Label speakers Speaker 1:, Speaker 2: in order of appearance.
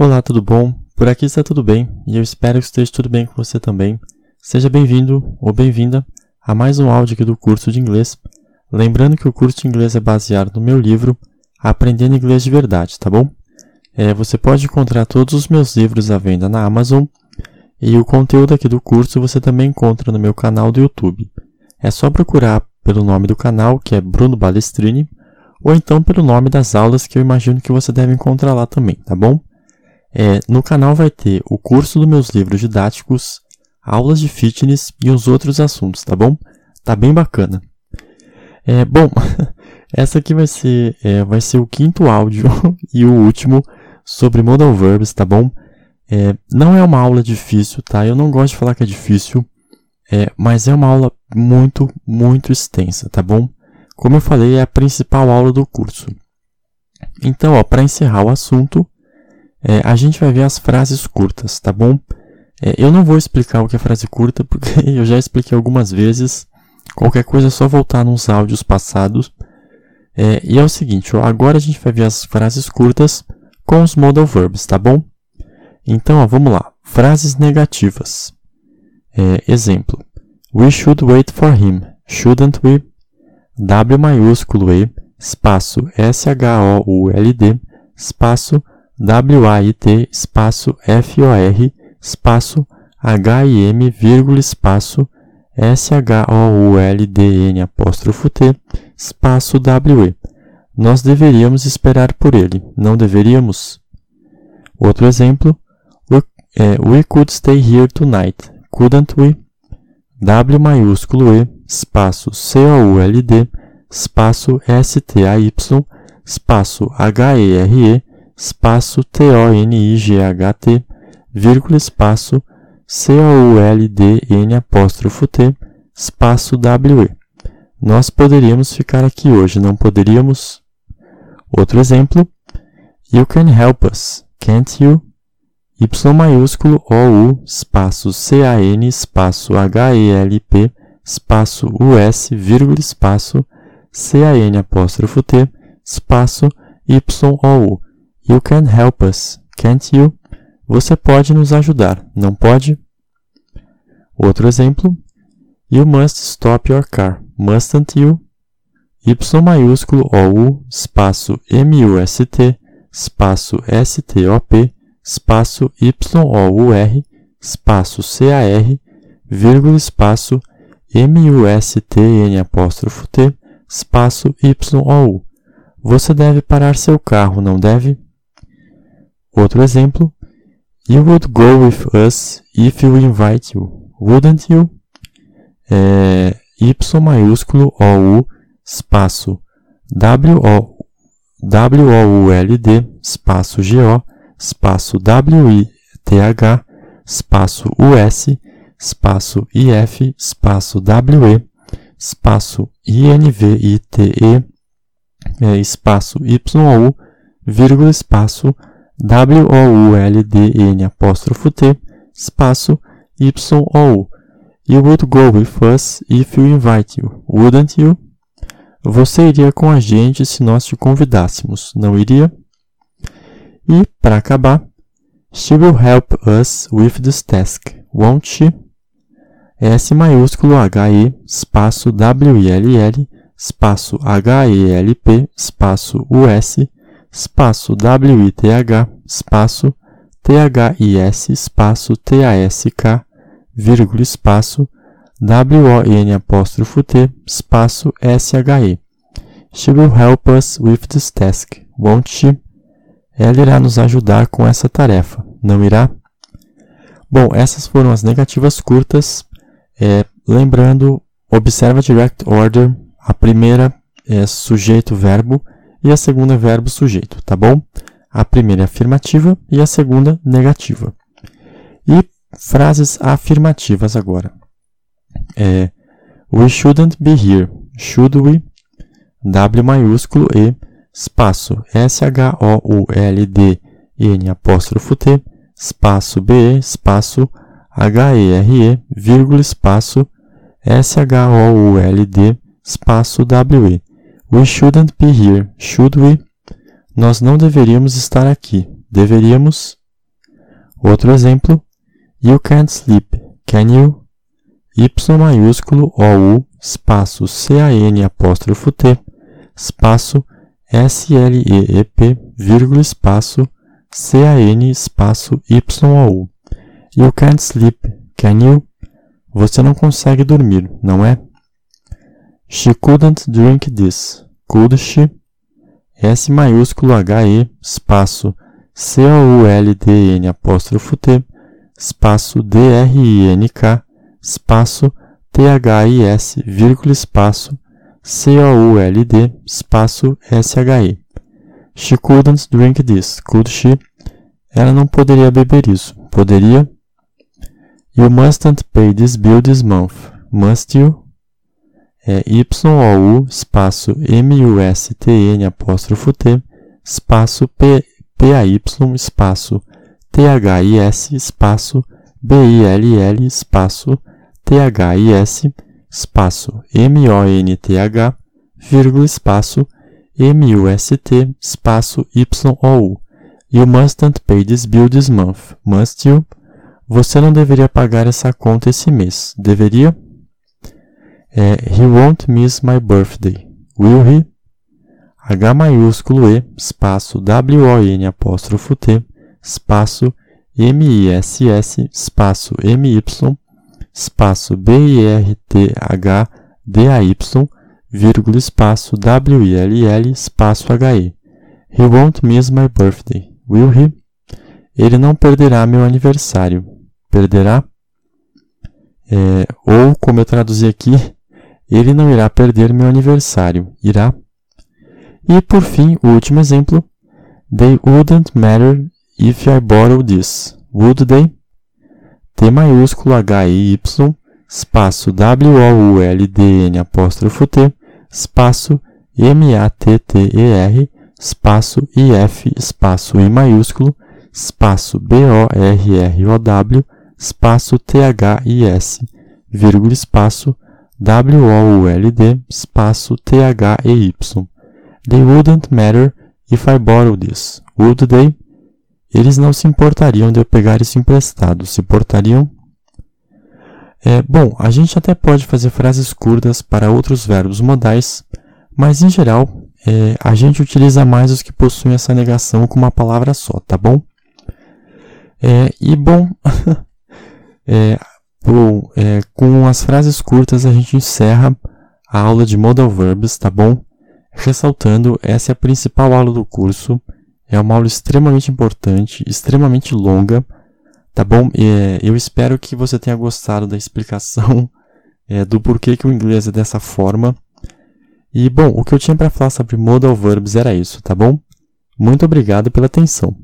Speaker 1: Olá, tudo bom? Por aqui está tudo bem e eu espero que esteja tudo bem com você também. Seja bem-vindo ou bem-vinda a mais um áudio aqui do curso de inglês. Lembrando que o curso de inglês é baseado no meu livro Aprendendo Inglês de Verdade, tá bom? É, você pode encontrar todos os meus livros à venda na Amazon e o conteúdo aqui do curso você também encontra no meu canal do YouTube. É só procurar pelo nome do canal, que é Bruno Balestrini, ou então pelo nome das aulas que eu imagino que você deve encontrar lá também, tá bom? É, no canal vai ter o curso dos meus livros didáticos, aulas de fitness e os outros assuntos, tá bom? Tá bem bacana. É, bom, essa aqui vai ser, é, vai ser o quinto áudio e o último sobre modal verbs, tá bom? É, não é uma aula difícil, tá? Eu não gosto de falar que é difícil, é, mas é uma aula muito, muito extensa, tá bom? Como eu falei, é a principal aula do curso. Então, para encerrar o assunto, é, a gente vai ver as frases curtas, tá bom? É, eu não vou explicar o que é frase curta, porque eu já expliquei algumas vezes. Qualquer coisa é só voltar nos áudios passados. É, e é o seguinte, ó, agora a gente vai ver as frases curtas com os modal verbs, tá bom? Então, ó, vamos lá. Frases negativas. É, exemplo. We should wait for him. Shouldn't we? W maiúsculo E, espaço S-H-O-U-L-D, espaço W-A-I-T, espaço F-O-R, espaço H-I-M, vírgula, espaço S-H-O-U-L-D-N, apóstrofo T, espaço W-E. Nós deveríamos esperar por ele, não deveríamos? Outro exemplo, we, é, we could stay here tonight, couldn't we? W maiúsculo E, espaço C-O-U-L-D, espaço S-T-A-Y, espaço H-E-R-E, espaço T-O-N-I-G-H-T, vírgula, espaço C-O-U-L-D-N apóstrofo T, espaço W-E. Nós poderíamos ficar aqui hoje, não poderíamos? Outro exemplo. You can help us, can't you? Y maiúsculo O-U, espaço C-A-N, espaço H-E-L-P, espaço U-S, vírgula, espaço C-A-N apóstrofo T, espaço Y-O-U. You can help us, can't you? Você pode nos ajudar, não pode? Outro exemplo. You must stop your car, mustn't you? Y maiúsculo OU, espaço M-U-S-T, espaço S-T-O-P, espaço Y-O-U-R, espaço C-A-R, vírgula, espaço M-U-S-T-N apóstrofo T, espaço Y-O-U. Você deve parar seu carro, não deve? Outro exemplo. You would go with us if we invite you, wouldn't you? É, y maiúsculo O U espaço W O W O U L D espaço G O espaço W I T H espaço U S espaço I F espaço W E espaço I N V I T E é, espaço Y O U vírgula espaço W-O-U-L-D-N apóstrofo T, espaço Y-O-U. You would go with us if we invite you, wouldn't you? Você iria com a gente se nós te convidássemos, não iria? E, para acabar, She will help us with this task, won't she? S maiúsculo H-E, espaço W-I-L-L, espaço H-E-L-P, espaço U-S, espaço WITH, espaço THIS, espaço TASK, vírgula, espaço WON apóstrofo T, espaço SHE. She will help us with this task, won't she? Ela irá nos ajudar com essa tarefa, não irá? Bom, essas foram as negativas curtas. É, lembrando, observa direct order. A primeira é sujeito-verbo e a segunda verbo sujeito, tá bom? A primeira é afirmativa e a segunda negativa. E frases afirmativas agora. É, we shouldn't be here. Should we? W maiúsculo E, espaço S-H-O-U-L-D-N apóstrofo T, espaço B, espaço H-E-R-E, vírgula, espaço S-H-O-U-L-D, espaço W-E. We shouldn't be here, should we? Nós não deveríamos estar aqui. Deveríamos? Outro exemplo, You can't sleep, can you? Y maiúsculo OU, espaço CAN apóstrofo T, espaço SLEEP, vírgula, espaço CAN, espaço YOU. You can't sleep, can you? Você não consegue dormir, não é? She couldn't drink this. Could she? S maiúsculo HE, espaço C-O-U-L-D-N apóstrofo T, espaço D-R-I-N-K, espaço T-H-I-S, vírgula, espaço C-O-U-L-D, espaço S-H-E. She couldn't drink this. Could she? Ela não poderia beber isso. Poderia? You mustn't pay this bill this month. Must you? É Y-O-U, espaço M-U-S-T-N, apóstrofo T, espaço P-A-Y, espaço T-H-I-S, espaço B-I-L-L, espaço T-H-I-S, espaço M-O-N-T-H, vírgula, espaço M-U-S-T, espaço Y-O-U. You mustn't pay this bill this month. Must you? Você não deveria pagar essa conta esse mês. Deveria? É, he won't miss my birthday. Will he? H maiúsculo E, espaço W-O-N apóstrofo T, espaço M-I-S-S, espaço M-Y, espaço B-I-R-T-H-D-A-Y, vírgula, espaço W-I-L-L, espaço H-E. He won't miss my birthday. Will he? Ele não perderá meu aniversário. Perderá? É, ou, como eu traduzi aqui, ele não irá perder meu aniversário. Irá? E, por fim, o último exemplo. They wouldn't matter if I borrow this. Would they? T maiúsculo H-I-Y, espaço W-O-U-L-D-N apóstrofo T, espaço M-A-T-T-E-R, espaço I-F, espaço I maiúsculo, espaço B-O-R-R-O-W, espaço T-H-I-S, vírgula, espaço W-O-U-L-D, espaço T-H-E-Y. They wouldn't matter if I borrow this, would they? Eles não se importariam de eu pegar isso emprestado, se importariam? É, bom, a gente até pode fazer frases curtas para outros verbos modais, mas em geral é, a gente utiliza mais os que possuem essa negação com uma palavra só, tá bom? É, e bom, é, bom é, com as frases curtas a gente encerra a aula de Modal Verbs, tá bom? Ressaltando, essa é a principal aula do curso, é uma aula extremamente importante, extremamente longa, tá bom? É, eu espero que você tenha gostado da explicação é, do porquê que o inglês é dessa forma. E, bom, o que eu tinha para falar sobre Modal Verbs era isso, tá bom? Muito obrigado pela atenção.